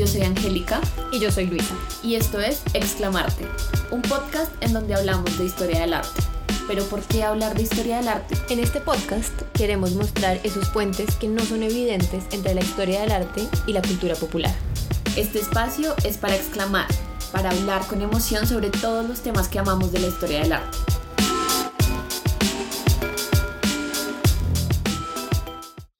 Yo soy Angélica Y yo soy Luisa. y esto es Exclamarte, un podcast en donde hablamos de historia del arte. Pero ¿por qué hablar de historia del arte? En este podcast queremos mostrar esos puentes que no son evidentes entre la historia del arte y la cultura popular. Este espacio es para exclamar, para hablar con emoción sobre todos los temas que amamos de la historia del arte.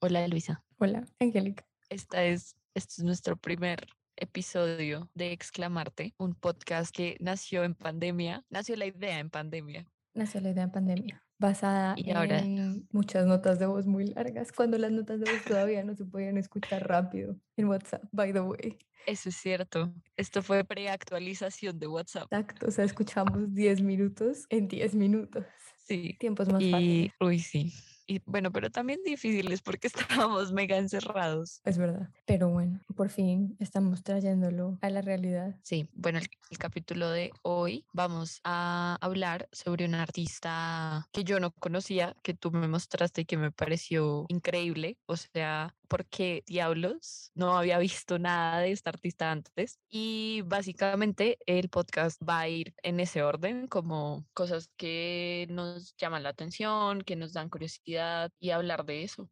Hola Luisa, Hola, Angélica. esta es, este es nuestro primer episodio de Exclamarte, un podcast que nació en pandemia, nació la idea en pandemia. Nació la idea en pandemia, basada Y ahora- en muchas notas de voz muy largas, cuando las notas de voz todavía no se podían escuchar rápido en WhatsApp, by the way. Eso es cierto, esto fue preactualización de WhatsApp. Exacto, o sea, escuchamos 10 minutos en 10 minutos. Sí, Tiempos más y fáciles. uy, sí. Y bueno, pero también difíciles porque estábamos mega encerrados. Es verdad. Pero bueno, por fin estamos trayéndolo a la realidad. Sí, bueno, el, el capítulo de hoy vamos a hablar sobre un artista que yo no conocía, que tú me mostraste y que me pareció increíble. O sea, porque diablos no había visto nada de esta artista antes. Y básicamente el podcast va a ir en ese orden, como cosas que nos llaman la atención, que nos dan curiosidad y hablar de eso.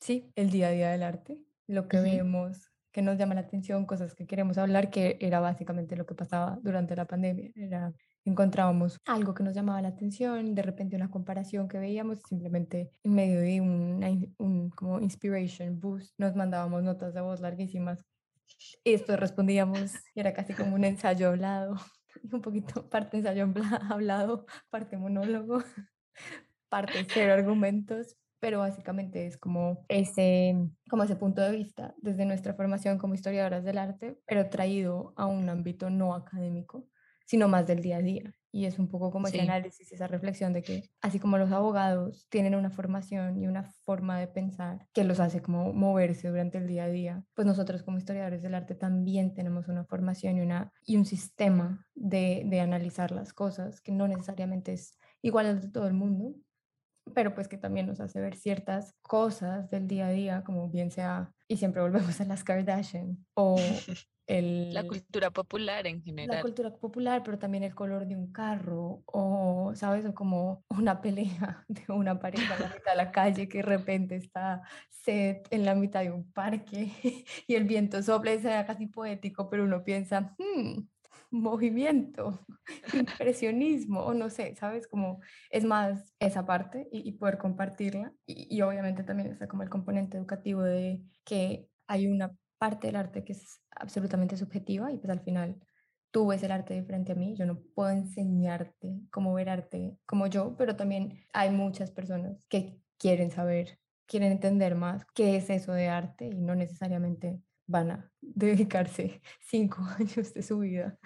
Sí, el día a día del arte, lo que vemos, que nos llama la atención, cosas que queremos hablar, que era básicamente lo que pasaba durante la pandemia. Era, encontrábamos algo que nos llamaba la atención, de repente una comparación que veíamos, simplemente en medio de una un como inspiration boost, nos mandábamos notas de voz larguísimas. Y después respondíamos y era casi como un ensayo hablado, un poquito parte ensayo habla- hablado, parte monólogo parte cero argumentos, pero básicamente es como ese, como ese punto de vista desde nuestra formación como historiadoras del arte, pero traído a un ámbito no académico, sino más del día a día. Y es un poco como ese Sí. análisis, esa reflexión de que así como los abogados tienen una formación y una forma de pensar que los hace como moverse durante el día a día, pues nosotros como historiadores del arte también tenemos una formación y, una, y un sistema de, de analizar las cosas que no necesariamente es igual al de todo el mundo, pero pues que también nos hace ver ciertas cosas del día a día, como bien sea, y siempre volvemos a las Kardashian, o el, La cultura popular en la general. cultura popular, pero también el color de un carro, o, ¿sabes? O como una pelea de una pareja en la mitad de la calle que de repente está set en la mitad de un parque y el viento sopla y se da casi poético, pero uno piensa, "Hmm, movimiento, impresionismo, o no sé, ¿sabes? Como es más esa parte y, y poder compartirla. Y, y obviamente también está como el componente educativo de que hay una parte del arte que es absolutamente subjetiva y pues al final tú ves el arte de frente a mí, yo no puedo enseñarte cómo ver arte como yo, pero también hay muchas personas que quieren saber, quieren entender más qué es eso de arte y no necesariamente van a dedicarse cinco años de su vida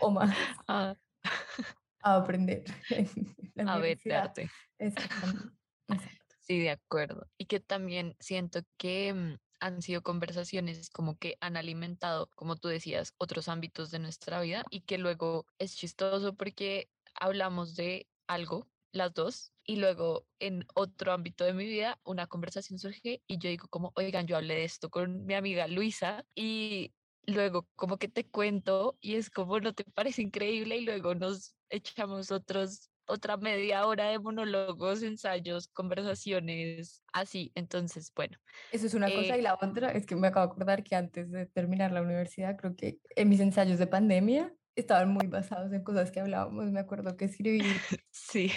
o más Ah, a aprender a ver de universidad. arte. Exactamente. exacto. Sí, de acuerdo. Y que también siento que mm, han sido conversaciones como que han alimentado, como tú decías, otros ámbitos de nuestra vida y que luego es chistoso porque hablamos de algo, las dos, y luego en otro ámbito de mi vida una conversación surge y yo digo como, oigan, yo hablé de esto con mi amiga Luisa y luego como que te cuento y es como, ¿no te parece increíble? Y luego nos echamos otros otra media hora de monólogos, ensayos, conversaciones, así. Entonces, bueno, Eso es una cosa Eh, y la otra es que me acabo de acordar que antes de terminar la universidad, creo que en mis ensayos de pandemia estaban muy basados en cosas que hablábamos. Me acuerdo que escribí, sí.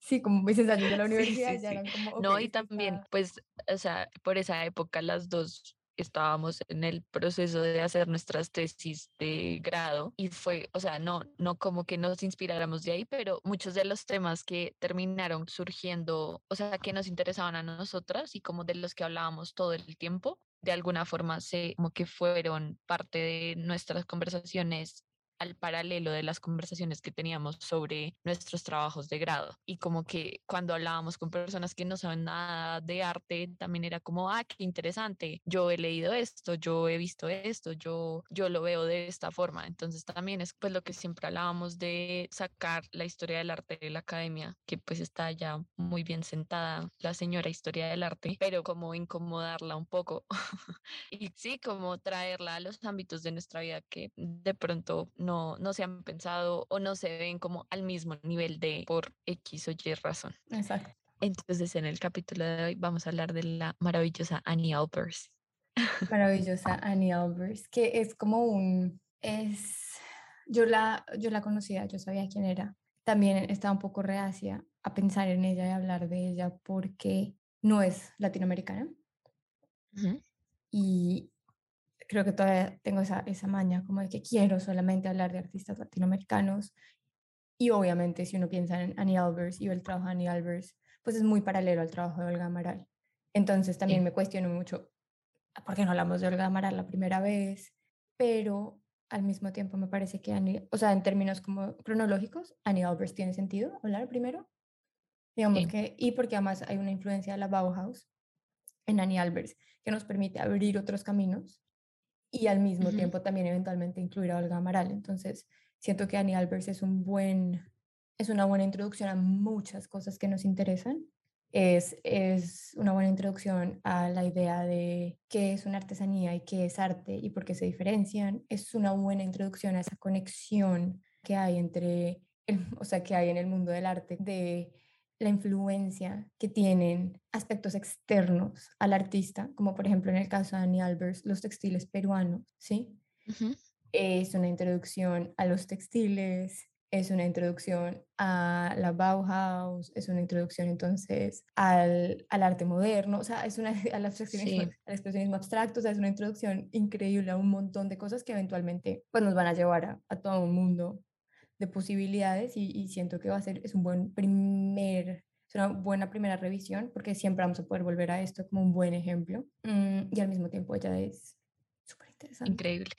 sí, como mis ensayos de la Sí, universidad sí, ya sí. eran como, No, ok, y también, está- pues, o sea, por esa época las dos estábamos en el proceso de hacer nuestras tesis de grado y fue, o sea, no, no como que nos inspiráramos de ahí, pero muchos de los temas que terminaron surgiendo, o sea, que nos interesaban a nosotras y como de los que hablábamos todo el tiempo, de alguna forma se como que fueron parte de nuestras conversaciones al paralelo de las conversaciones que teníamos sobre nuestros trabajos de grado y como que cuando hablábamos con personas que no saben nada de arte, también era como, ah, qué interesante, yo he leído esto, yo he visto esto, yo, yo lo veo de esta forma. Entonces también es pues lo que siempre hablábamos de sacar la historia del arte de la academia, que pues está ya muy bien sentada la señora historia del arte, pero como incomodarla un poco y sí, como traerla a los ámbitos de nuestra vida que de pronto no, no se han pensado o no se ven como al mismo nivel de por X o Y razón. Exacto. Entonces, en el capítulo de hoy vamos a hablar de la maravillosa Annie Albers. Maravillosa Annie Albers, que es como un, es, yo la, yo la conocía, yo sabía quién era. También estaba un poco reacia a pensar en ella y hablar de ella porque no es latinoamericana. Y creo que todavía tengo esa, esa maña como de que quiero solamente hablar de artistas latinoamericanos. Y obviamente si uno piensa en Annie Albers y el trabajo de Annie Albers, pues es muy paralelo al trabajo de Olga Amaral. Entonces también me cuestiono mucho por qué no hablamos de Olga Amaral la primera vez, pero al mismo tiempo me parece que Annie, o sea, en términos como cronológicos, Annie Albers tiene sentido hablar primero. Digamos que, y porque además hay una influencia de la Bauhaus en Annie Albers que nos permite abrir otros caminos y al mismo tiempo también eventualmente incluir a Olga Amaral. Entonces, siento que Annie Albers es un buen, es una buena introducción a muchas cosas que nos interesan. Es, es una buena introducción a la idea de qué es una artesanía y qué es arte y por qué se diferencian. Es una buena introducción a esa conexión que hay entre, el, o sea, que hay en el mundo del arte de la influencia que tienen aspectos externos al artista, como por ejemplo en el caso de Annie Albers, los textiles peruanos, ¿sí? Es una introducción a los textiles, es una introducción a la Bauhaus, es una introducción entonces al, al arte moderno, o sea, es una, al, expresionismo, al expresionismo abstracto, o sea, es una introducción increíble a un montón de cosas que eventualmente pues, nos van a llevar a, a todo un mundo de posibilidades y, siento que va a ser, es un buen primer, es una buena primera revisión porque siempre vamos a poder volver a esto como un buen ejemplo mm, y al mismo tiempo ella es súper interesante. Increíble.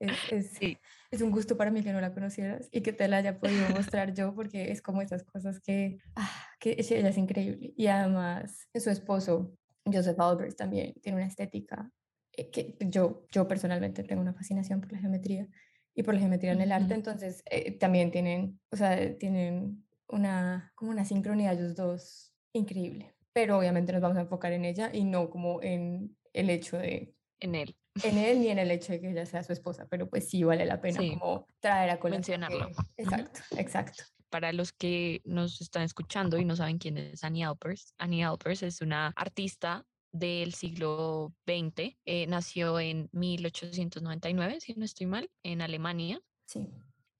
Es, es, es, un gusto para mí que no la conocieras y que te la haya podido mostrar yo porque es como esas cosas que, ah, que ella es increíble y además su esposo Joseph Albers también tiene una estética eh, que yo, yo personalmente tengo una fascinación por la geometría y por la geometría en el arte, entonces eh, también tienen, o sea, tienen una, como una sincronía ellos dos increíble, pero obviamente nos vamos a enfocar en ella y no como en el hecho de... En él. En él ni en el hecho de que ella sea su esposa, pero pues sí vale la pena como traer a colación. Mencionarlo. exacto, exacto para los que nos están escuchando y no saben quién es Annie Alpers, Annie Alpers es una artista del siglo XX. Eh, nació en 1899, si no estoy mal, en Alemania. Sí.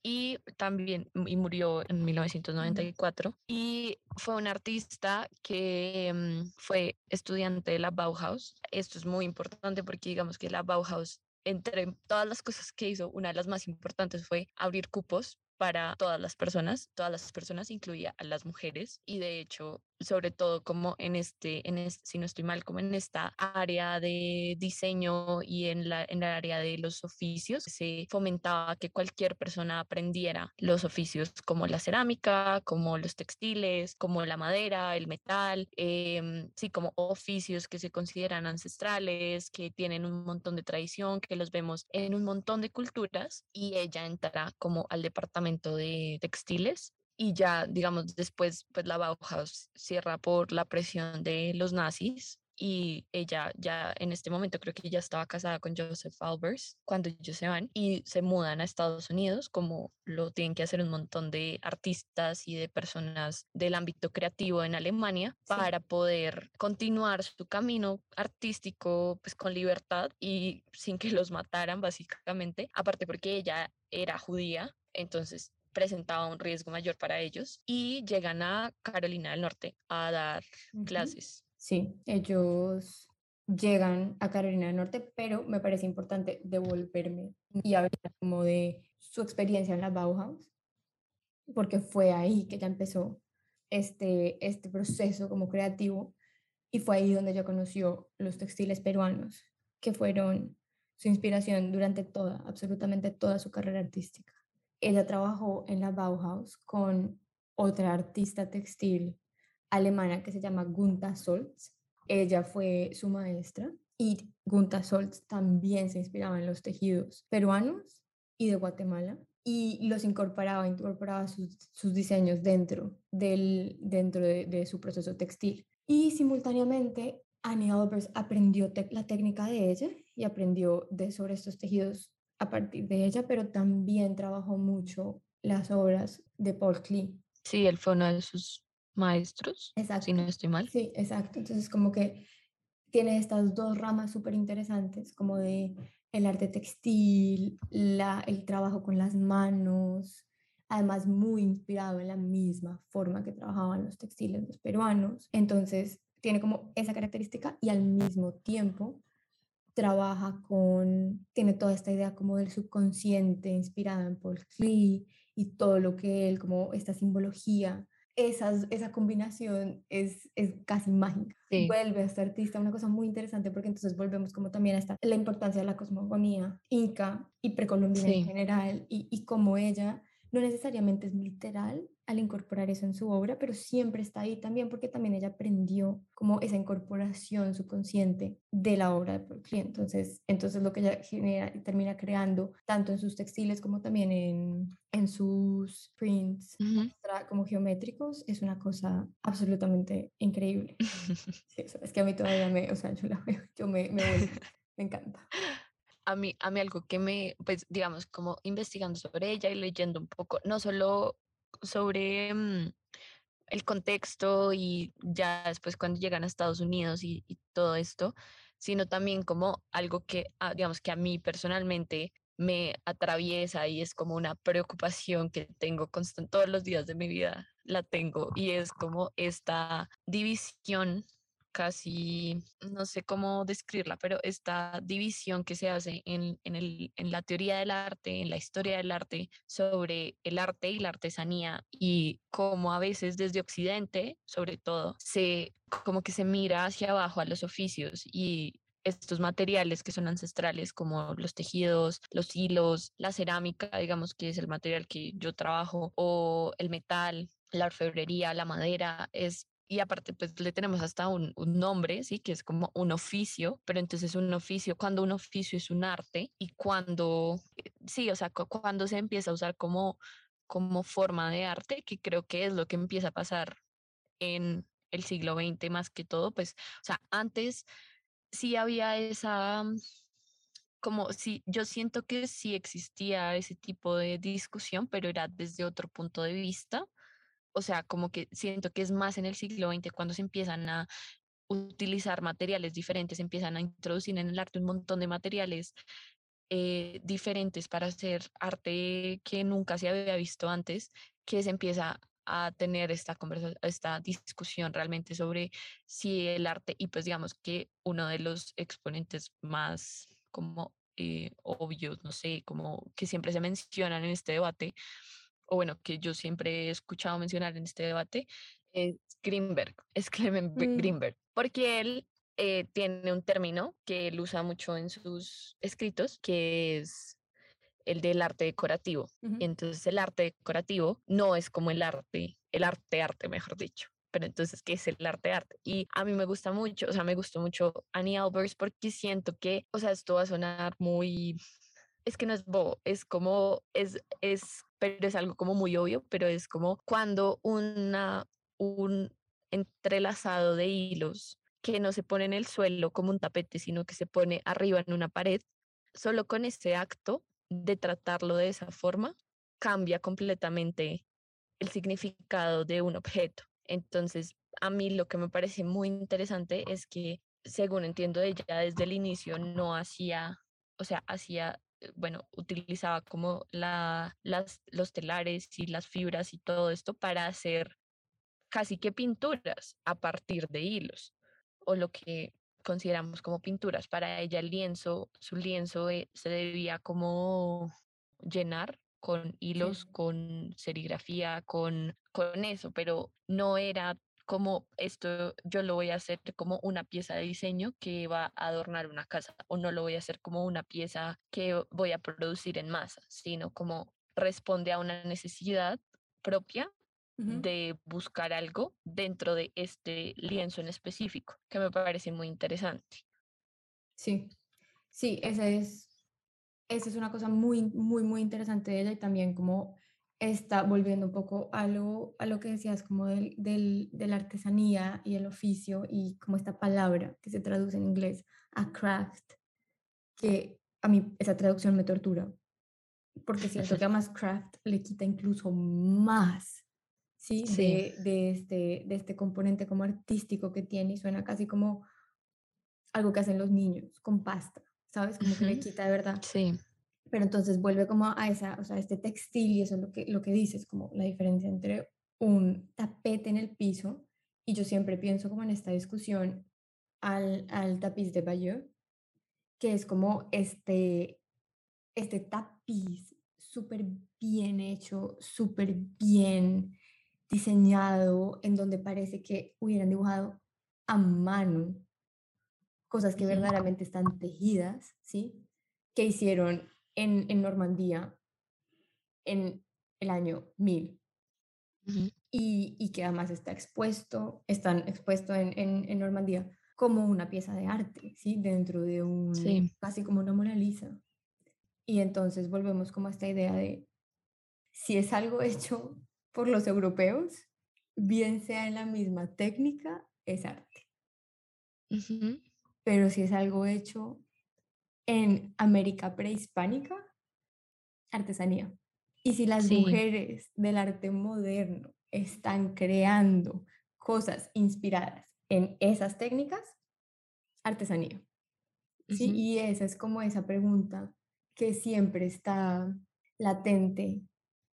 Y también y murió en 1994. Y fue un artista que mm, fue estudiante de la Bauhaus. Esto es muy importante porque digamos que la Bauhaus entre todas las cosas que hizo, una de las más importantes fue abrir cupos para todas las personas, todas las personas incluía a las mujeres y de hecho sobre todo como en este, en este, si no estoy mal, como en esta área de diseño y en la, en el área de los oficios, se fomentaba que cualquier persona aprendiera los oficios como la cerámica, como los textiles, como la madera, el metal, eh, sí, como oficios que se consideran ancestrales, que tienen un montón de tradición, que los vemos en un montón de culturas y ella entra como al departamento de textiles y ya, digamos, después, pues la Bauhaus cierra por la presión de los nazis y ella ya en este momento creo que ya estaba casada con Joseph Albers cuando ellos se van y se mudan a Estados Unidos como lo tienen que hacer un montón de artistas y de personas del ámbito creativo en Alemania para poder continuar su camino artístico pues con libertad y sin que los mataran básicamente aparte porque ella era judía entonces presentaba un riesgo mayor para ellos y llegan a Carolina del Norte a dar clases. Sí, ellos llegan a Carolina del Norte, pero me parece importante devolverme y hablar como de su experiencia en la Bauhaus, porque fue ahí que ya empezó este, este proceso como creativo y fue ahí donde yo conoció los textiles peruanos, que fueron su inspiración durante toda, absolutamente toda su carrera artística. Ella trabajó en la Bauhaus con otra artista textil alemana que se llama Gunther Solz. Ella fue su maestra y Gunther Solz también se inspiraba en los tejidos peruanos y de Guatemala y los incorporaba, incorporaba sus, diseños dentro, del, dentro de, de, su proceso textil. Y simultáneamente Annie Albers aprendió la técnica de ella y aprendió de, sobre estos tejidos a partir de ella, pero también trabajó mucho las obras de Paul Klee. Sí, él fue uno de sus maestros, exacto. si no estoy mal. Sí, exacto. Entonces, como que tiene estas dos ramas súper interesantes, como de el arte textil, la, el trabajo con las manos, además muy inspirado en la misma forma que trabajaban los textiles los peruanos. Entonces, tiene como esa característica y al mismo tiempo trabaja con, tiene toda esta idea como del subconsciente inspirada en Paul Klee y todo lo que él, como esta simbología esas, esa combinación es, es casi mágica. Vuelve a este artista una cosa muy interesante porque entonces volvemos como también a esta, la importancia de la cosmogonía inca y precolombina en general y, y cómo ella no necesariamente es literal al incorporar eso en su obra, pero siempre está ahí también porque también ella aprendió como esa incorporación subconsciente de la obra de Klee. Entonces, entonces lo que ella genera, termina creando tanto en sus textiles como también en, en sus prints como geométricos es una cosa absolutamente increíble. es que a mí todavía me, o sea, yo la veo, yo me, me, me encanta a mí, a mí algo que me, pues digamos, como investigando sobre ella y leyendo un poco, no solo sobre mm, el contexto y ya después cuando llegan a Estados Unidos y, todo esto, sino también como algo que, ah, digamos, que a mí personalmente me atraviesa y es como una preocupación que tengo constante todos los días de mi vida, la tengo y es como esta división casi, no sé cómo describirla, pero esta división que se hace en, el, en la teoría del arte, en la historia del arte, sobre el arte y la artesanía y cómo a veces desde Occidente, sobre todo, se como que se mira hacia abajo a los oficios y estos materiales que son ancestrales como los tejidos, los hilos, la cerámica, digamos que es el material que yo trabajo, o el metal, la orfebrería, la madera, es y aparte pues le tenemos hasta un, nombre, ¿sí? Que es como un oficio, pero entonces un oficio, cuando un oficio es un arte y cuando, eh, sí, o sea, cuando se empieza a usar como, como forma de arte, que creo que es lo que empieza a pasar en el siglo XX más que todo, pues, o sea, antes sí había esa, mm, como si yo siento que sí existía ese tipo de discusión, pero era desde otro punto de vista o sea, como que siento que es más en el siglo XX cuando se empiezan a utilizar materiales diferentes, empiezan a introducir en el arte un montón de materiales eh, diferentes para hacer arte que nunca se había visto antes, que se empieza a tener esta conversación, esta discusión realmente sobre si el arte, y pues digamos que uno de los exponentes más como eh, obvios, no sé, como que siempre se mencionan en este debate, o bueno, que yo siempre he escuchado mencionar en este debate, es Greenberg, es Clement mm. Greenberg, porque él eh, tiene un término que él usa mucho en sus escritos, que es el del arte decorativo. Entonces el arte decorativo no es como el arte, el arte arte, mejor dicho. Pero entonces, ¿qué es el arte arte? Y a mí me gusta mucho, o sea, me gustó mucho Annie Albers porque siento que, o sea, esto va a sonar muy es que no es bobo, es como, es, es, pero es algo como muy obvio, pero es como cuando una, un entrelazado de hilos que no se pone en el suelo como un tapete, sino que se pone arriba en una pared, solo con ese acto de tratarlo de esa forma, cambia completamente el significado de un objeto. Entonces, a mí lo que me parece muy interesante es que, según entiendo ella, desde el inicio no hacía, o sea, hacía bueno, utilizaba como la, las, los telares y las fibras y todo esto para hacer casi que pinturas a partir de hilos, o lo que consideramos como pinturas. Para ella el lienzo, su lienzo eh, se debía como llenar con hilos, con serigrafía, con, con eso, pero no era como esto yo lo voy a hacer como una pieza de diseño que va a adornar una casa o no lo voy a hacer como una pieza que voy a producir en masa, sino como responde a una necesidad propia de buscar algo dentro de este lienzo en específico, que me parece muy interesante. Sí, sí, esa es, esa es una cosa muy, muy, muy interesante de ella y también como está volviendo un poco a lo, a lo que decías, como del, del, de la artesanía y el oficio y como esta palabra que se traduce en inglés a craft, que a mí esa traducción me tortura, porque siento que a más craft le quita incluso más, ¿sí? De, de, este, de este componente como artístico que tiene y suena casi como algo que hacen los niños con pasta, ¿sabes? Como que le quita de verdad. Sí pero entonces vuelve como a esa, o sea, este textil y eso es lo que, lo que dices, como la diferencia entre un tapete en el piso y yo siempre pienso como en esta discusión al, al tapiz de Bayeux, que es como este, este tapiz súper bien hecho, súper bien diseñado, en donde parece que hubieran dibujado a mano cosas que verdaderamente están tejidas, ¿sí? Que hicieron en, en Normandía en el año 1000. y, y, que además está expuesto, están expuesto en, en, en, Normandía como una pieza de arte, ¿sí? Dentro de un, casi como una Mona Lisa. Y entonces volvemos como a esta idea de, si es algo hecho por los europeos, bien sea en la misma técnica, es arte. Pero si es algo hecho en América prehispánica, artesanía. Y si las mujeres del arte moderno están creando cosas inspiradas en esas técnicas, artesanía. ¿sí? Y esa es como esa pregunta que siempre está latente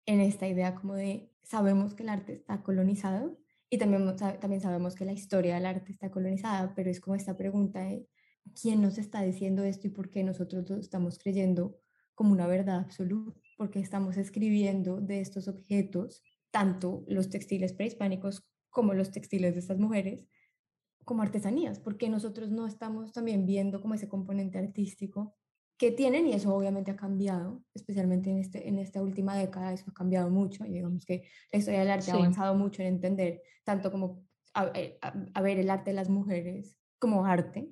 en esta idea como de sabemos que el arte está colonizado y también, también sabemos que la historia del arte está colonizada, pero es como esta pregunta de quién nos está diciendo esto y por qué nosotros lo estamos creyendo como una verdad absoluta, porque estamos escribiendo de estos objetos, tanto los textiles prehispánicos como los textiles de estas mujeres, como artesanías, porque nosotros no estamos también viendo como ese componente artístico que tienen y eso obviamente ha cambiado, especialmente en, este, en esta última década, eso ha cambiado mucho y digamos que la historia del arte ha avanzado mucho en entender tanto como a, eh, a, ver el arte de las mujeres como arte,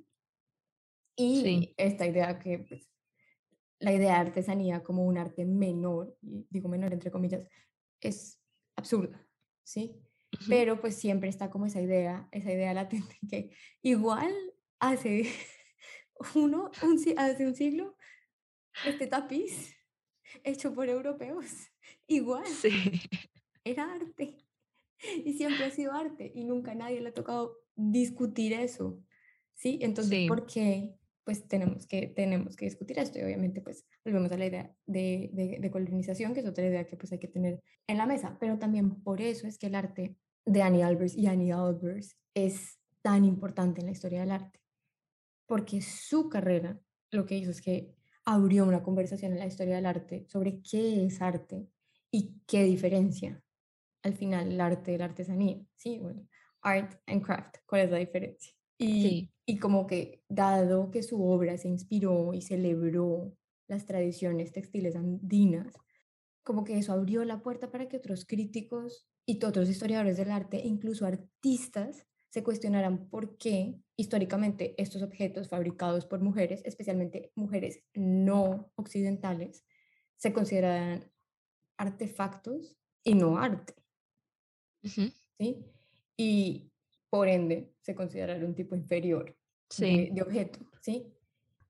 y esta idea que pues, la idea de artesanía como un arte menor, digo menor entre comillas, es absurda, ¿sí? Pero pues siempre está como esa idea, esa idea latente que igual hace uno, un, hace un siglo, este tapiz hecho por europeos, igual era arte. Y siempre ha sido arte y nunca nadie le ha tocado discutir eso. ¿Sí? Entonces, ¿por qué pues tenemos que, tenemos que discutir esto y obviamente pues volvemos a la idea de, de, colonización, que es otra idea que pues hay que tener en la mesa, pero también por eso es que el arte de Annie Albers y Annie Albers es tan importante en la historia del arte, porque su carrera lo que hizo es que abrió una conversación en la historia del arte sobre qué es arte y qué diferencia al final el arte de la artesanía, ¿sí? Bueno, art and craft, ¿cuál es la diferencia? Y, y como que dado que su obra se inspiró y celebró las tradiciones textiles andinas, como que eso abrió la puerta para que otros críticos y otros historiadores del arte, incluso artistas, se cuestionaran por qué históricamente estos objetos fabricados por mujeres, especialmente mujeres no occidentales, se consideran artefactos y no arte. ¿sí? Y, por ende se considera un tipo inferior de, objeto, ¿sí?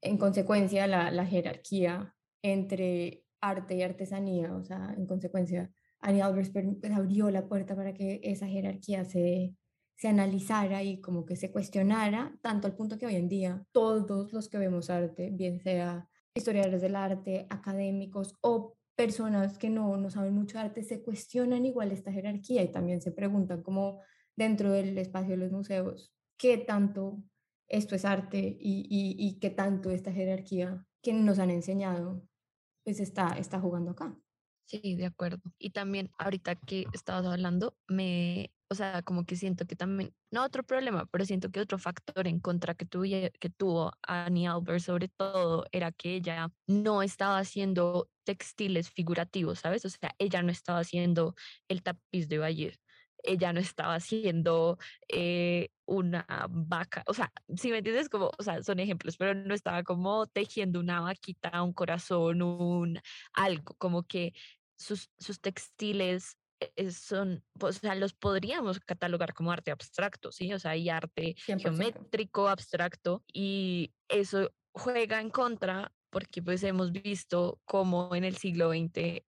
En consecuencia, la, la, jerarquía entre arte y artesanía, o sea, en consecuencia, Annie Albers pues, abrió la puerta para que esa jerarquía se, se analizara y como que se cuestionara, tanto al punto que hoy en día todos los que vemos arte, bien sea historiadores del arte, académicos o personas que no, no saben mucho de arte, se cuestionan igual esta jerarquía y también se preguntan cómo dentro del espacio de los museos, qué tanto esto es arte y, y, qué tanto esta jerarquía que nos han enseñado pues está, está jugando acá. Sí, de acuerdo. Y también ahorita que estabas hablando, me, o sea, como que siento que también, no otro problema, pero siento que otro factor en contra que, que tuvo Annie Albert sobre todo era que ella no estaba haciendo textiles figurativos, ¿sabes? O sea, ella no estaba haciendo el tapiz de Bayer ella no estaba haciendo eh, una vaca, o sea, si me entiendes, como, o sea, son ejemplos, pero no estaba como tejiendo una vaquita, un corazón, un algo, como que sus, sus textiles eh, son, pues, o sea, los podríamos catalogar como arte abstracto, ¿sí? O sea, hay arte geométrico, abstracto, y eso juega en contra porque pues hemos visto como en el siglo XX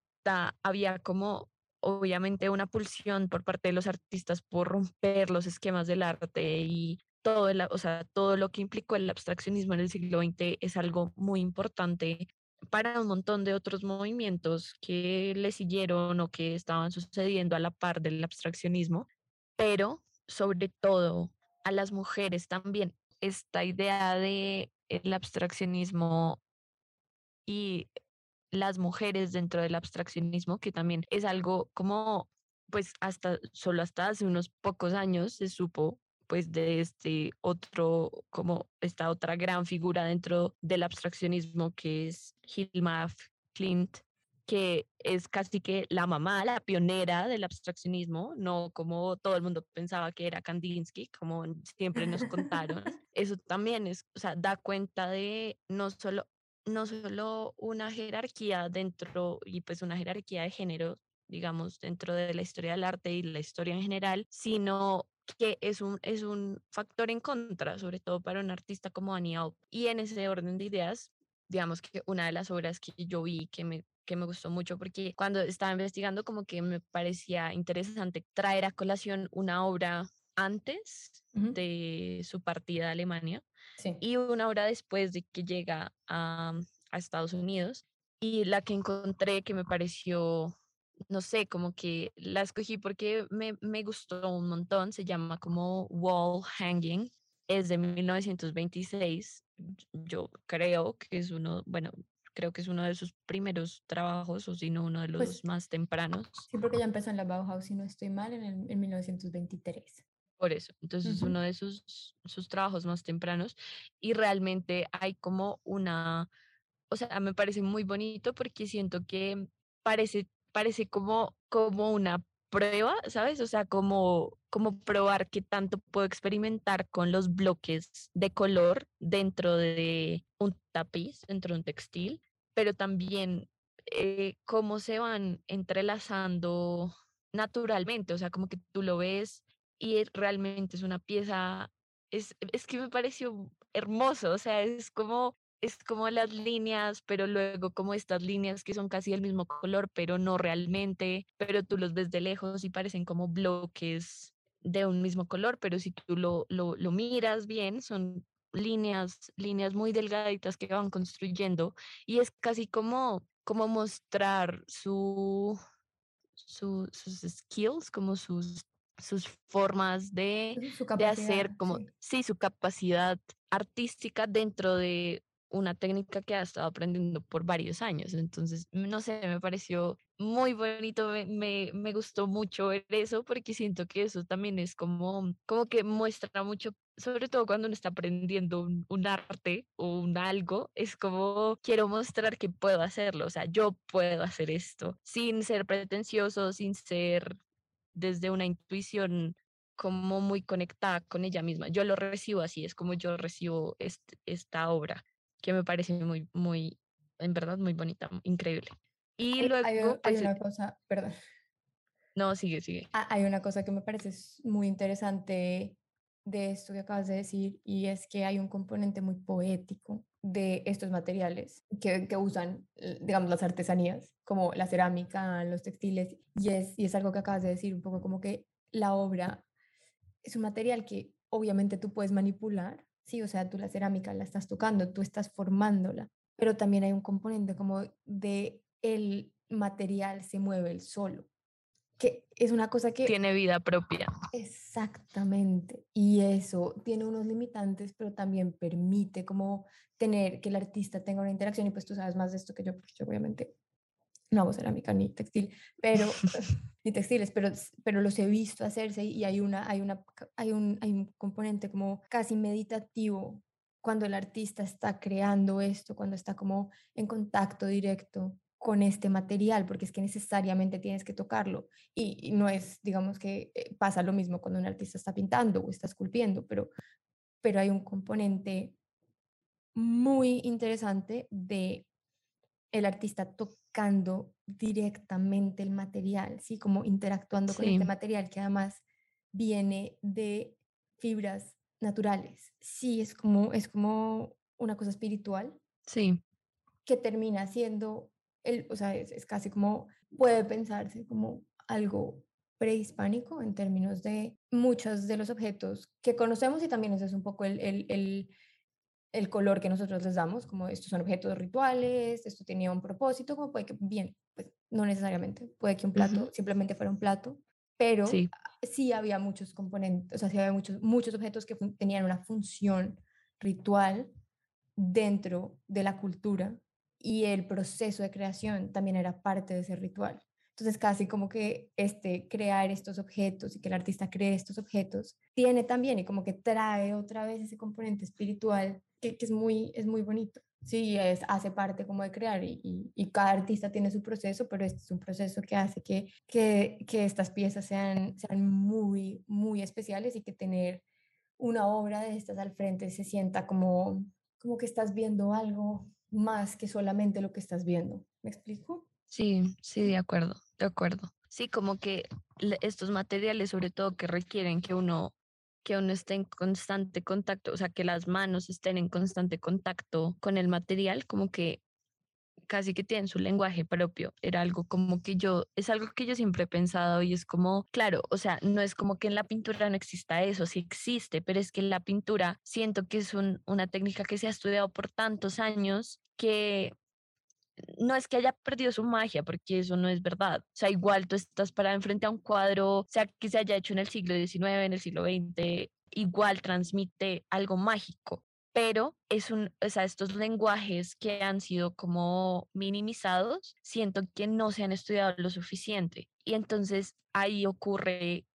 había como obviamente una pulsión por parte de los artistas por romper los esquemas del arte y todo, el, o sea, todo lo que implicó el abstraccionismo en el siglo XX es algo muy importante para un montón de otros movimientos que le siguieron o que estaban sucediendo a la par del abstraccionismo, pero sobre todo a las mujeres también. Esta idea de el abstraccionismo y las mujeres dentro del abstraccionismo, que también es algo como, pues hasta solo hasta hace unos pocos años se supo pues de este otro, como esta otra gran figura dentro del abstraccionismo que es Hilma Clint, que es casi que la mamá, la pionera del abstraccionismo, no como todo el mundo pensaba que era Kandinsky, como siempre nos contaron. Eso también es, o sea, da cuenta de no solo no solo una jerarquía dentro y pues una jerarquía de género, digamos, dentro de la historia del arte y la historia en general, sino que es un, es un factor en contra, sobre todo para un artista como Annie Y en ese orden de ideas, digamos que una de las obras que yo vi que me, que me gustó mucho, porque cuando estaba investigando como que me parecía interesante traer a colación una obra antes de su partida a Alemania y una hora después de que llega a, a Estados Unidos. Y la que encontré que me pareció no sé, como que la escogí porque me, me, gustó un montón, se llama como Wall Hanging, es de 1926, yo creo que es uno, bueno, creo que es uno de sus primeros trabajos, o si no uno de pues los más tempranos. Sí, porque ya empezó en la Bauhaus, si no estoy mal, en, el, en 1923. Por eso, entonces es uno de sus, sus trabajos más tempranos y realmente hay como una, o sea, me parece muy bonito porque siento que parece, parece como, como una prueba, ¿sabes? O sea, como, como probar qué tanto puedo experimentar con los bloques de color dentro de un tapiz, dentro de un textil, pero también eh, cómo se van entrelazando naturalmente, o sea, como que tú lo ves y realmente es una pieza, es, es que me pareció hermoso, o sea, es como, es como las líneas, pero luego como estas líneas que son casi el mismo color, pero no realmente, pero tú los ves de lejos y parecen como bloques de un mismo color, pero si tú lo, lo, lo miras bien, son líneas, líneas muy delgaditas que van construyendo y es casi como, como mostrar su, su, sus skills, como sus sus formas de, de hacer como, sí. su capacidad artística dentro de una técnica que ha estado aprendiendo por varios años. Entonces, no sé, me pareció muy bonito, me, me, gustó mucho ver eso porque siento que eso también es como, como que muestra mucho, sobre todo cuando uno está aprendiendo un, un arte o un algo, es como quiero mostrar que puedo hacerlo, o sea, yo puedo hacer esto sin ser pretencioso, sin ser desde una intuición como muy conectada con ella misma. Yo lo recibo así, es como yo recibo esta obra, que me parece muy, muy, en verdad, muy bonita, increíble. Y luego... Hay, pues, una cosa, perdón. No, sigue, sigue. Ah, hay una cosa que me parece muy interesante de esto que acabas de decir y es que hay un componente muy poético de estos materiales que, que, usan, eh, digamos, las artesanías, como la cerámica, los textiles, y es, y es algo que acabas de decir, un poco como que la obra es un material que obviamente tú puedes manipular, sí, o sea, tú la cerámica la estás tocando, tú estás formándola, pero también hay un componente como de el material se mueve el solo, que es una cosa que... Tiene vida propia. Exactamente. Y eso tiene unos limitantes, pero también permite como tener que el artista tenga una interacción y pues tú sabes más de esto que yo, porque yo obviamente no hago cerámica ni textil, pero ni textiles, pero, pero los he visto hacerse y hay una, hay una, hay un, hay un componente como casi meditativo cuando el artista está creando esto, cuando está como en contacto directo con este material, porque es que necesariamente tienes que tocarlo. Y, no es, digamos que eh, pasa lo mismo cuando un artista está pintando o está esculpiendo, pero, pero hay un componente muy interesante de el artista tocando directamente el material, ¿sí? Como interactuando con este material que además viene de fibras naturales. Sí, es como, es como una cosa espiritual. Sí. Que termina siendo, el, o sea, es, casi como, puede pensarse como algo prehispánico en términos de muchos de los objetos que conocemos y también ese es un poco el, el el color que nosotros les damos, como estos son objetos rituales, esto tenía un propósito, como puede que, bien, pues no necesariamente, puede que un plato simplemente fuera un plato, pero sí. sí. había muchos componentes, o sea, sí había muchos, muchos objetos que tenían una función ritual dentro de la cultura y el proceso de creación también era parte de ese ritual. Entonces, casi como que este, crear estos objetos y que el artista cree estos objetos, tiene también y como que trae otra vez ese componente espiritual que, es, muy, es muy bonito. Sí, es, hace parte como de crear y, cada artista tiene su proceso, pero este es un proceso que hace que, que, que estas piezas sean, sean muy, muy especiales y que tener una obra de estas al frente se sienta como, como que estás viendo algo más que solamente lo que estás viendo. ¿Me explico? Sí, sí, de acuerdo, de acuerdo. Sí, como que estos materiales, sobre todo que requieren que uno que uno esté en constante contacto, o sea, que las manos estén en constante contacto con el material, como que casi que tienen su lenguaje propio. Era algo como que yo, es algo que yo siempre he pensado y es como, claro, o sea, no es como que en la pintura no exista eso, sí existe, pero es que en la pintura siento que es una técnica que se ha estudiado por tantos años que no es que haya perdido su magia, porque eso no es verdad. O sea, igual tú estás parado enfrente a un cuadro, sea que se haya hecho en el siglo XIX, en el siglo XX, igual transmite algo mágico. Pero es un, o sea, estos lenguajes que han sido como minimizados, siento que no se han estudiado lo suficiente. Y entonces ahí ocurre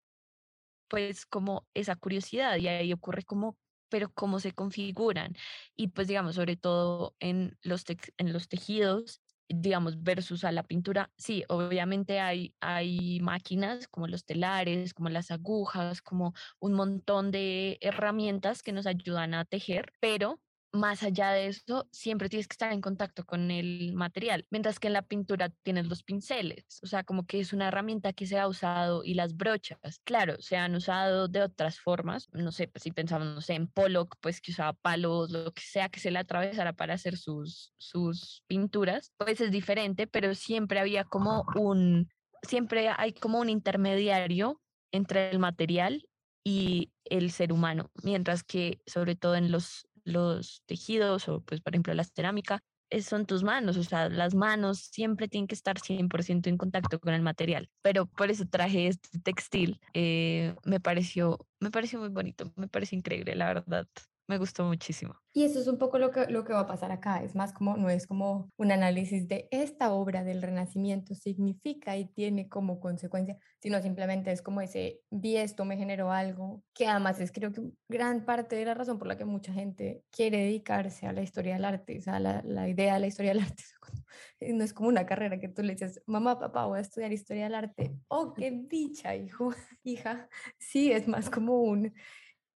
pues como esa curiosidad y ahí ocurre como pero cómo se configuran. Y pues digamos, sobre todo en los, en los tejidos, digamos, versus a la pintura, sí, obviamente hay, hay máquinas como los telares, como las agujas, como un montón de herramientas que nos ayudan a tejer, pero más allá de eso, siempre tienes que estar en contacto con el material, mientras que en la pintura tienes los pinceles, o sea, como que es una herramienta que se ha usado y las brochas, claro, se han usado de otras formas, no sé, pues si pensamos, no sé, en Pollock, pues que usaba palos, lo que sea que se le atravesara para hacer sus, sus pinturas, pues es diferente, pero siempre había como un, siempre hay como un intermediario entre el material y el ser humano, mientras que sobre todo en los los tejidos o pues por ejemplo la cerámica, son tus manos, o sea, las manos siempre tienen que estar 100% en contacto con el material, pero por eso traje este textil, eh, me pareció, me pareció muy bonito, me pareció increíble, la verdad me gustó muchísimo. Y eso es un poco lo que, lo que va a pasar acá, es más como, no es como un análisis de esta obra del Renacimiento significa y tiene como consecuencia, sino simplemente es como ese, vi esto, me generó algo, que además es creo que gran parte de la razón por la que mucha gente quiere dedicarse a la historia del arte, o sea, la, la idea de la historia del arte no es como una carrera que tú le dices, mamá, papá, voy a estudiar historia del arte. Oh, qué dicha, hijo, hija. Sí, es más como un,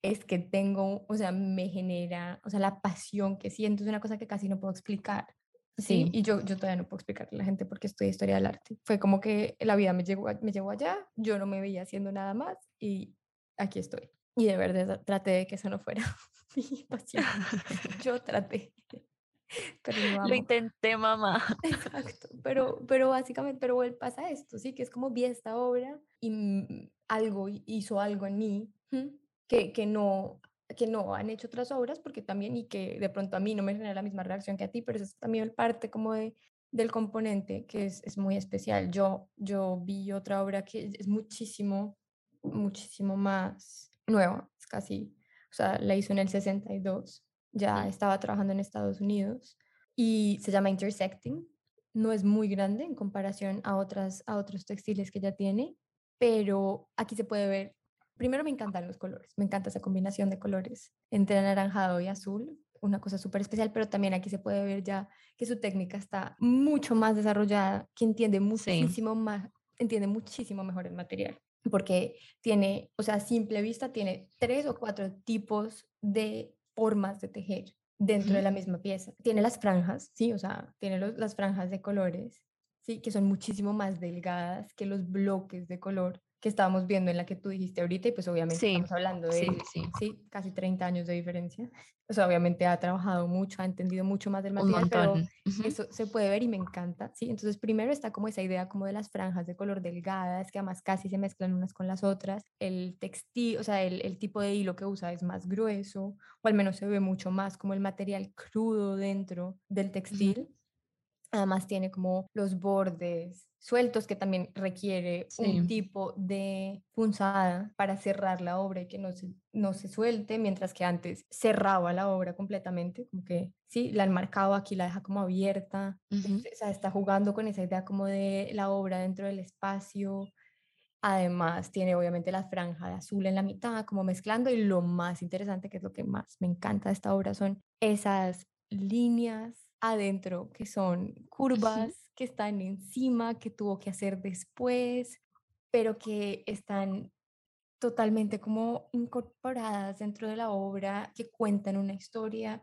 es que tengo, o sea, me genera, o sea, la pasión que siento es una cosa que casi no puedo explicar. Sí, y yo, yo todavía no puedo explicarle a la gente porque estoy historia del arte. Fue como que la vida me llevó, me llevó allá, yo no me veía haciendo nada más y aquí estoy. Y de verdad traté de que eso no fuera mi pasión. Yo traté. Pero lo, intenté, mamá. Exacto, pero, pero básicamente, pero pasa esto, sí, que es como vi esta obra y algo hizo algo en mí que, no, que no han hecho otras obras, porque también, y que de pronto a mí no me genera la misma reacción que a ti, pero es también parte como de, del componente que es, es muy especial. Yo, yo vi otra obra que es muchísimo, muchísimo más nueva, es casi, o sea, la hizo en el 62, ya estaba trabajando en Estados Unidos y se llama Intersecting no es muy grande en comparación a, otras, a otros textiles que ya tiene, pero aquí se puede ver, primero me encantan los colores, me encanta esa combinación de colores entre anaranjado y azul, una cosa súper especial, pero también aquí se puede ver ya que su técnica está mucho más desarrollada, que entiende muchísimo más, entiende muchísimo mejor el material, porque tiene, o sea, a simple vista tiene tres o cuatro tipos de formas de tejer dentro de la misma pieza. Tiene las franjas, sí, o sea, tiene las franjas de colores, sí, que son muchísimo más delgadas que los bloques de color que estábamos viendo en la que tú dijiste ahorita y pues obviamente estamos hablando de sí, casi 30 años de diferencia. O sea, obviamente ha trabajado mucho, ha entendido mucho más del material, pero eso se puede ver y me encanta, ¿sí? Entonces primero está como esa idea como de las franjas de color delgadas que además casi se mezclan unas con las otras. El textil, o sea, el, el tipo de hilo que usa es más grueso o al menos se ve mucho más como el material crudo dentro del textil. Además tiene como los bordes sueltos que también requiere un tipo de punzada para cerrar la obra y que no se, no se suelte, mientras que antes cerraba la obra completamente, como que sí, la enmarcaba aquí, la deja como abierta, o sea, está jugando con esa idea como de la obra dentro del espacio. Además, tiene obviamente la franja de azul en la mitad, como mezclando, y lo más interesante, que es lo que más me encanta de esta obra, son esas líneas adentro, que son curvas, que están encima, que tuvo que hacer después, pero que están totalmente como incorporadas dentro de la obra, que cuentan una historia,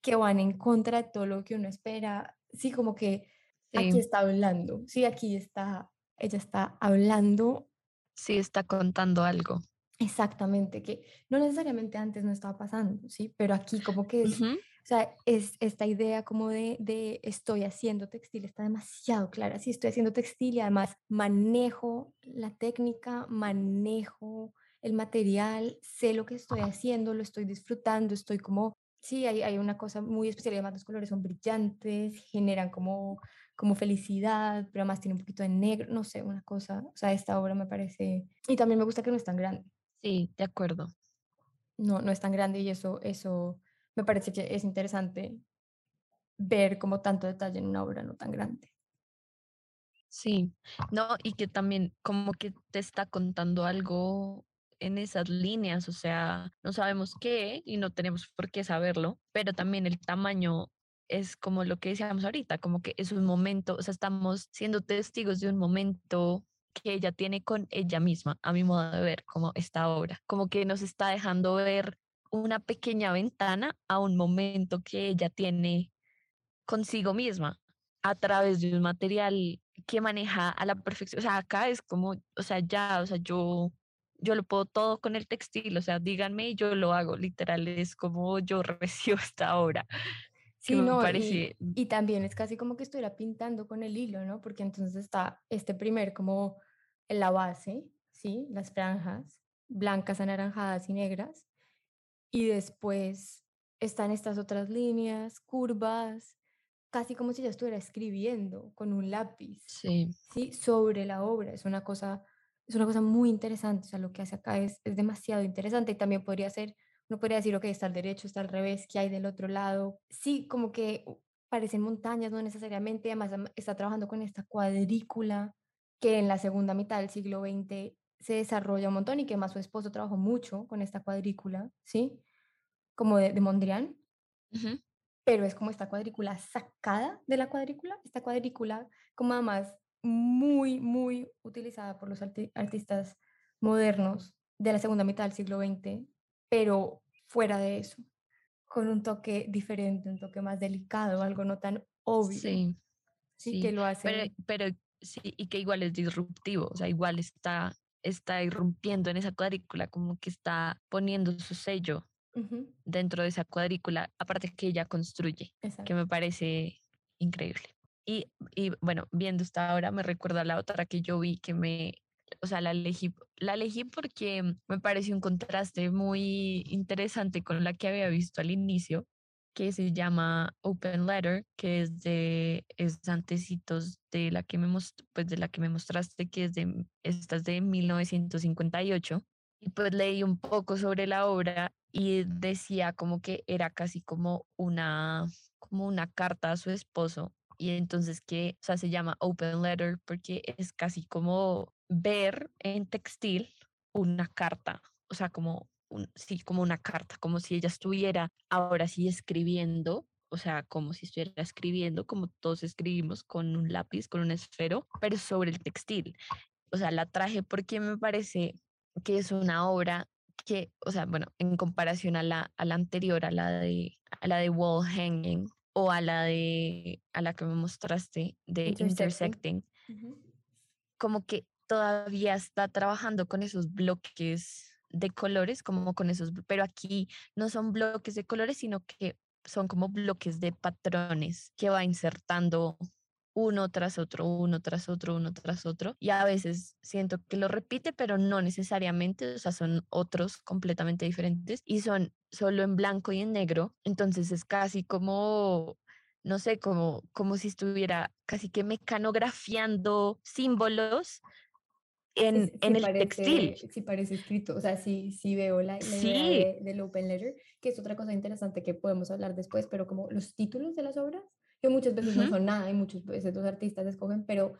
que van en contra de todo lo que uno espera. Sí, como que aquí está hablando, sí, aquí está, ella está hablando. Sí, está contando algo. Exactamente, que no necesariamente antes no estaba pasando, sí, pero aquí como que es, o sea, es esta idea como de, de, estoy haciendo textil, está demasiado clara. Sí, estoy haciendo textil y además manejo la técnica, manejo el material, sé lo que estoy haciendo, lo estoy disfrutando, estoy como, sí, hay, hay una cosa muy especial, además los colores son brillantes, generan como, como felicidad, pero además tiene un poquito de negro, no sé, una cosa, o sea, esta obra me parece, y también me gusta que no es tan grande. Sí, de acuerdo. No, no es tan grande y eso, eso me parece que es interesante ver como tanto detalle en una obra no tan grande. Sí, no, y que también como que te está contando algo en esas líneas, o sea, no sabemos qué y no tenemos por qué saberlo, pero también el tamaño es como lo que decíamos ahorita, como que es un momento, o sea, estamos siendo testigos de un momento que ella tiene con ella misma, a mi modo de ver, como esta obra, como que nos está dejando ver una pequeña ventana a un momento que ella tiene consigo misma a través de un material que maneja a la perfección. O sea, acá es como, o sea, ya, o sea, yo, yo lo puedo todo con el textil, o sea, díganme y yo lo hago, literal, es como yo recibo esta obra. Sí, no, parece... y, y, también es casi como que estuviera pintando con el hilo, ¿no? Porque entonces está este primer como en la base, ¿sí? Las franjas blancas, anaranjadas y negras y después están estas otras líneas, curvas, casi como si ya estuviera escribiendo con un lápiz, sí. ¿sí? Sobre la obra. Es una cosa, es una cosa muy interesante. O sea, lo que hace acá es, es demasiado interesante y también podría ser, uno podría decir, ok, está al derecho, está al revés, ¿qué hay del otro lado? Sí, como que parecen montañas, no necesariamente. Además, está trabajando con esta cuadrícula que en la segunda mitad del siglo XX se desarrolla un montón y que más su esposo trabajó mucho con esta cuadrícula, ¿sí? Como de, de Mondrian. Pero es como esta cuadrícula sacada de la cuadrícula, esta cuadrícula como además muy, muy utilizada por los artistas modernos de la segunda mitad del siglo XX, pero fuera de eso, con un toque diferente, un toque más delicado, algo no tan obvio. Sí. Sí, que lo hace. Pero, pero sí, y que igual es disruptivo, o sea, igual está está irrumpiendo en esa cuadrícula, como que está poniendo su sello dentro de esa cuadrícula, aparte que ella construye, que me parece increíble. Y, y, bueno, viendo esta obra me recuerda a la otra que yo vi que me, o sea, la elegí, la elegí porque me pareció un contraste muy interesante con la que había visto al inicio, que se llama Open Letter, que es de es antecitos de la que me pues de la que me mostraste, que es de estas de 1958 y pues leí un poco sobre la obra y decía como que era casi como una como una carta a su esposo y entonces que, o sea, se llama Open Letter porque es casi como ver en textil una carta, o sea, como un, sí, como una carta, como si ella estuviera ahora sí escribiendo, o sea, como si estuviera escribiendo, como todos escribimos con un lápiz, con un esfero, pero sobre el textil. O sea, la traje porque me parece que es una obra que, o sea, bueno, en comparación a la, a la anterior, a la de, a la de Wall Hanging o a la de, a la que me mostraste de Intersecting, como que todavía está trabajando con esos bloques de colores, como con esos, pero aquí no son bloques de colores, sino que son como bloques de patrones que va insertando uno tras otro, uno tras otro, uno tras otro. Y a veces siento que lo repite, pero no necesariamente, o sea, son otros completamente diferentes y son solo en blanco y en negro. Entonces es casi como, no sé, como, como si estuviera casi que mecanografiando símbolos en, en el textil. Sí parece escrito, o sea, sí, sí veo la, idea del open letter, que es otra cosa interesante que podemos hablar después, pero como los títulos de las obras que muchas veces no son nada y muchas veces los artistas escogen, pero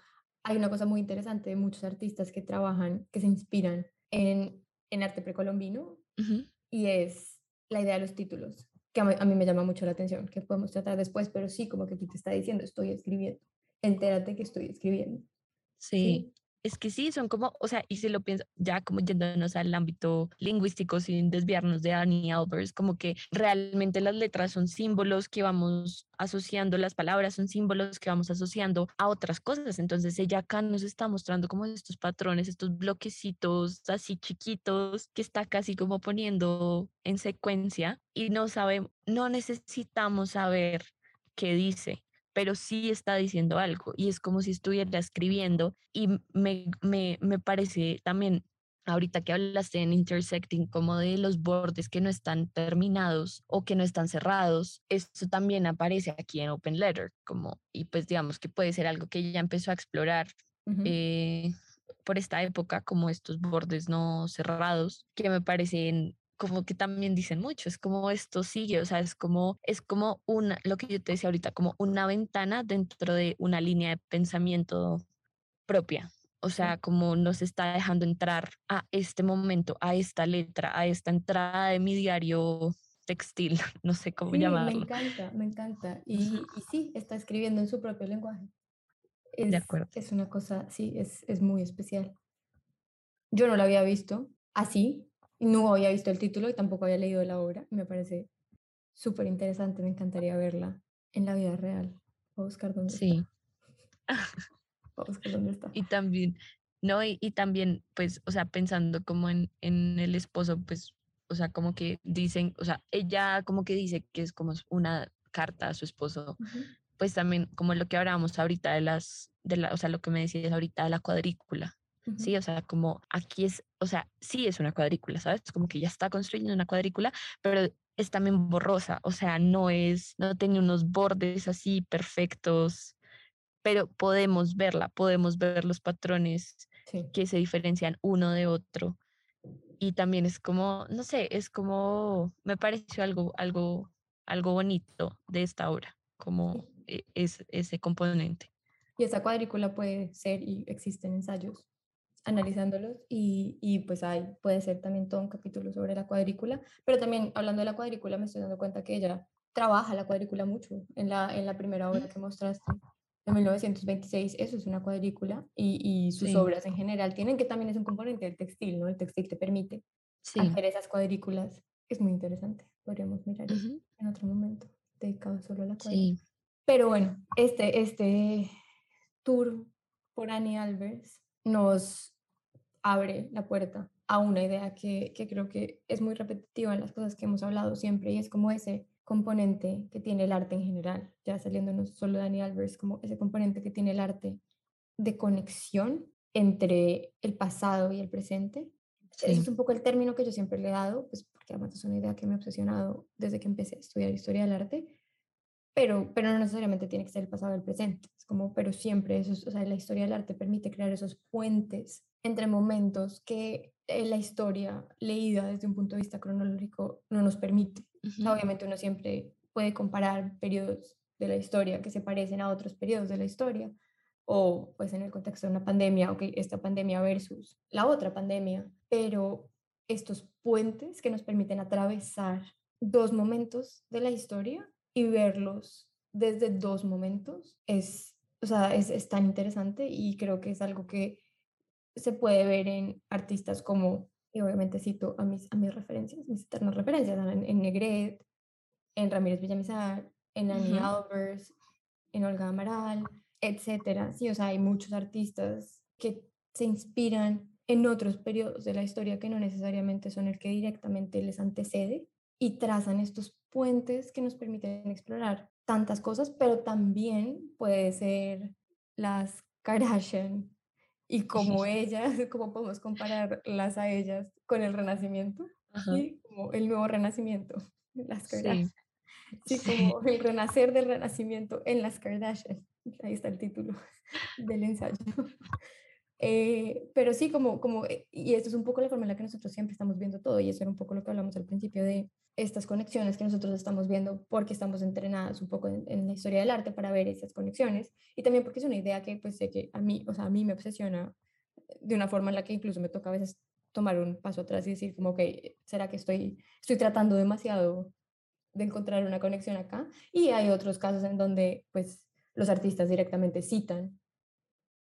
hay una cosa muy interesante de muchos artistas que trabajan, que se inspiran en, en arte precolombino y es la idea de los títulos, que a mí, me llama mucho la atención, que podemos tratar después, pero sí, como que aquí te está diciendo, estoy escribiendo, entérate que estoy escribiendo. ¿Sí? Es que sí, son como, o sea, y si lo pienso, ya como yéndonos al ámbito lingüístico sin desviarnos de Annie Albers, como que realmente las letras son símbolos que vamos asociando, las palabras son símbolos que vamos asociando a otras cosas. Entonces ella acá nos está mostrando como estos patrones, estos bloquecitos así chiquitos que está casi como poniendo en secuencia y no sabemos, no necesitamos saber qué dice pero sí está diciendo algo y es como si estuviera escribiendo y me, me, me parece también ahorita que hablaste en intersecting como de los bordes que no están terminados o que no están cerrados, esto también aparece aquí en Open Letter, como, y pues digamos que puede ser algo que ella empezó a explorar eh, por esta época, como estos bordes no cerrados, que me parecen como que también dicen mucho, es como esto sigue, o sea, es como, es como una, lo que yo te decía ahorita, como una ventana dentro de una línea de pensamiento propia. O sea, como nos está dejando entrar a este momento, a esta letra, a esta entrada de mi diario textil, no sé cómo llamarlo. Me encanta, me encanta. Y, y, sí, está escribiendo en su propio lenguaje. Es, de acuerdo. Es una cosa, sí, es, es muy especial. Yo no la había visto así, no había visto el título y tampoco había leído la obra. Me parece súper interesante, me encantaría verla en la vida real. Voy a buscar dónde sí. está. Voy a buscar dónde está. Y también, no, y, y, también, pues, o sea, pensando como en, en el esposo, pues, o sea, como que dicen, o sea, ella como que dice que es como una carta a su esposo, pues también como lo que hablábamos ahorita de las, de la, o sea, lo que me decías ahorita de la cuadrícula, Sí, o sea, como aquí es, o sea, sí es una cuadrícula, ¿sabes? Como que ya está construyendo una cuadrícula, pero es también borrosa, o sea, no es, no tiene unos bordes así perfectos, pero podemos verla, podemos ver los patrones que se diferencian uno de otro. Y también es como, no sé, es como, me pareció algo, algo, algo bonito de esta obra, como e, es, ese componente. Y esa cuadrícula puede ser y existen ensayos analizándolos y, y, pues hay, puede ser también todo un capítulo sobre la cuadrícula, pero también hablando de la cuadrícula me estoy dando cuenta que ella trabaja la cuadrícula mucho en la, en la primera obra que mostraste de 1926, eso es una cuadrícula y, y sus obras en general tienen que también es un componente del textil, ¿no? El textil te permite hacer esas cuadrículas, es muy interesante, podríamos mirar eso en otro momento, dedicado solo a la cuadrícula. Pero bueno, este, este tour por Annie Albers nos abre la puerta a una idea que, que, creo que es muy repetitiva en las cosas que hemos hablado siempre y es como ese componente que tiene el arte en general, ya saliéndonos solo de Dani Albers, como ese componente que tiene el arte de conexión entre el pasado y el presente. Ese es un poco el término que yo siempre le he dado, pues porque además es una idea que me ha obsesionado desde que empecé a estudiar historia del arte, pero, pero no necesariamente tiene que ser el pasado y el presente, es como, pero siempre eso, o sea, la historia del arte permite crear esos puentes entre momentos que eh, la historia leída desde un punto de vista cronológico no nos permite. Obviamente uno siempre puede comparar periodos de la historia que se parecen a otros periodos de la historia, o pues en el contexto de una pandemia, ok, esta pandemia versus la otra pandemia, pero estos puentes que nos permiten atravesar dos momentos de la historia y verlos desde dos momentos es, o sea, es, es tan interesante y creo que es algo que se puede ver en artistas como, y obviamente cito a mis, a mis referencias, mis eternas referencias, en, en Negret, en Ramírez Villamizar, en Annie Albers, en Olga Amaral, etcétera. Sí, o sea, hay muchos artistas que se inspiran en otros periodos de la historia que no necesariamente son el que directamente les antecede y trazan estos puentes que nos permiten explorar tantas cosas, pero también puede ser las Kardashian y como ellas, cómo podemos compararlas a ellas con el Renacimiento, ¿sí? como el nuevo Renacimiento, las Kardashian. Sí. como el renacer del Renacimiento en las Kardashian. Ahí está el título del ensayo. Eh, pero sí, como, como, eh, y esto es un poco la forma en la que nosotros siempre estamos viendo todo, y eso era un poco lo que hablamos al principio de estas conexiones que nosotros estamos viendo porque estamos entrenadas un poco en, la historia del arte para ver esas conexiones, y también porque es una idea que pues sé que a mí, o sea, a mí me obsesiona de una forma en la que incluso me toca a veces tomar un paso atrás y decir como, ok, ¿será que estoy, estoy tratando demasiado de encontrar una conexión acá? Y hay otros casos en donde pues los artistas directamente citan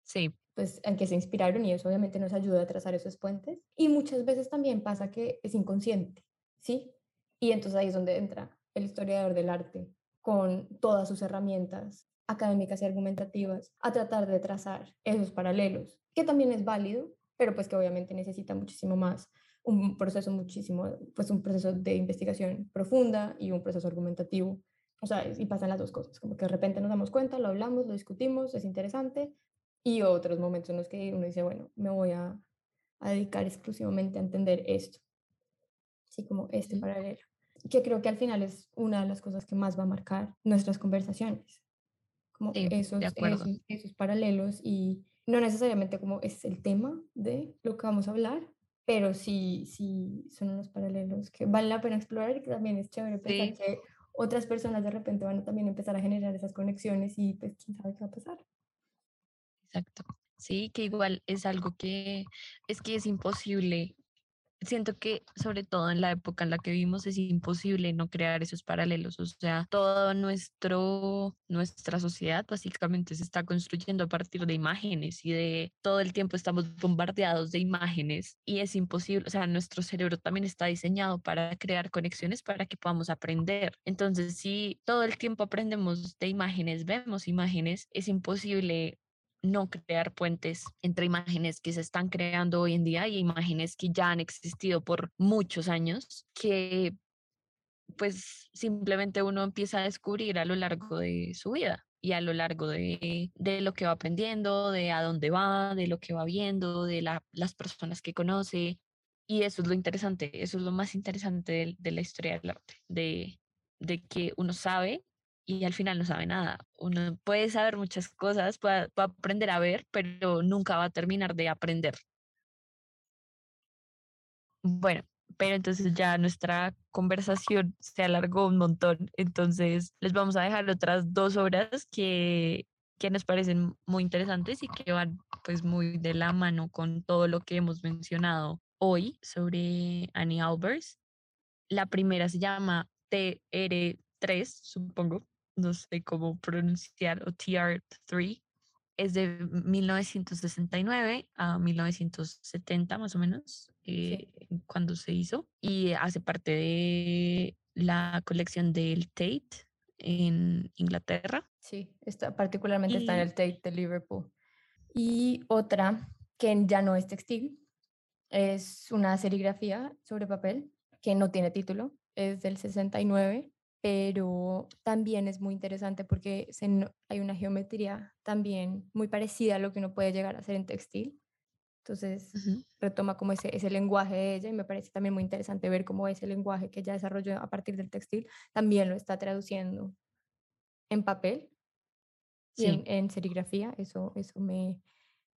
Sí. Pues en que se inspiraron y eso obviamente nos ayuda a trazar esos puentes. Y muchas veces también pasa que es inconsciente, ¿sí? Y entonces ahí es donde entra el historiador del arte con todas sus herramientas académicas y argumentativas a tratar de trazar esos paralelos, que también es válido, pero pues que obviamente necesita muchísimo más un proceso muchísimo, pues un proceso de investigación profunda y un proceso argumentativo. O sea, y pasan las dos cosas, como que de repente nos damos cuenta, lo hablamos, lo discutimos, es interesante, y otros momentos en los que uno dice, bueno, me voy a, dedicar exclusivamente a entender esto, así como este paralelo, que creo que al final es una de las cosas que más va a marcar nuestras conversaciones, como esos, esos, esos paralelos y no necesariamente como es el tema de lo que vamos a hablar, pero sí, sí son unos paralelos que vale la pena explorar y que también es chévere pensar que otras personas de repente van a también empezar a generar esas conexiones y pues quién sabe qué va a pasar. Exacto. Sí, que igual es algo que es que es imposible. Siento que sobre todo en la época en la que vivimos es imposible no crear esos paralelos. O sea, toda nuestro, nuestra sociedad básicamente se está construyendo a partir de imágenes y de todo el tiempo estamos bombardeados de imágenes y es imposible. O sea, nuestro cerebro también está diseñado para crear conexiones para que podamos aprender. Entonces, si todo el tiempo aprendemos de imágenes, vemos imágenes, es imposible no crear puentes entre imágenes que se están creando hoy en día y imágenes que ya han existido por muchos años, que pues simplemente uno empieza a descubrir a lo largo de su vida y a lo largo de, de lo que va aprendiendo, de a dónde va, de lo que va viendo, de las personas que conoce. Y eso es lo interesante, eso es lo más interesante de, la historia del arte, de, de que uno sabe y al final no sabe nada. Uno puede saber muchas cosas, puede, aprender a ver, pero nunca va a terminar de aprender. Bueno, pero entonces ya nuestra conversación se alargó un montón, entonces les vamos a dejar otras dos horas que, que nos parecen muy interesantes y que van pues muy de la mano con todo lo que hemos mencionado hoy sobre Annie Albers. La primera se llama TR3, supongo, no sé cómo pronunciar, o TR3, es de 1969 a 1970 más o menos, eh, cuando se hizo, y hace parte de la colección del Tate en Inglaterra. Sí, está, particularmente está en el Tate de Liverpool. Y otra que ya no es textil, es una serigrafía sobre papel que no tiene título, es del 69 pero también es muy interesante porque hay una geometría también muy parecida a lo que uno puede llegar a hacer en textil. Entonces retoma como ese, ese lenguaje de ella y me parece también muy interesante ver cómo ese lenguaje que ella desarrolló a partir del textil también lo está traduciendo en papel y en, serigrafía. Eso, eso me,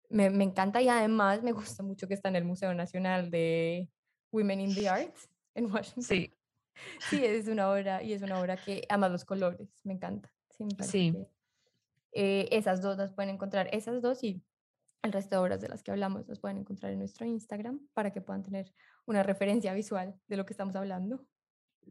me, me encanta y además me gusta mucho que está en el Museo Nacional de Women in the Arts en Washington. Sí, Sí, es una obra y es una obra que ama los colores, me encanta. Sí, me Sí. que, eh, esas dos las pueden encontrar, esas dos y el resto de obras de las que hablamos las pueden encontrar en nuestro Instagram para que puedan tener una referencia visual de lo que estamos hablando.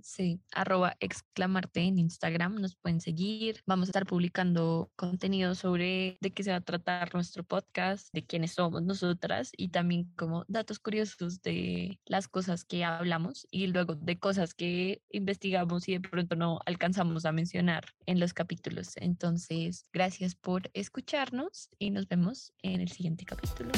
Sí, arroba exclamarte en Instagram, nos pueden seguir. Vamos a estar publicando contenido sobre de qué se va a tratar nuestro podcast, de quiénes somos nosotras y también como datos curiosos de las cosas que hablamos y luego de cosas que investigamos y de pronto no alcanzamos a mencionar en los capítulos. Entonces, gracias por escucharnos y nos vemos en el siguiente capítulo.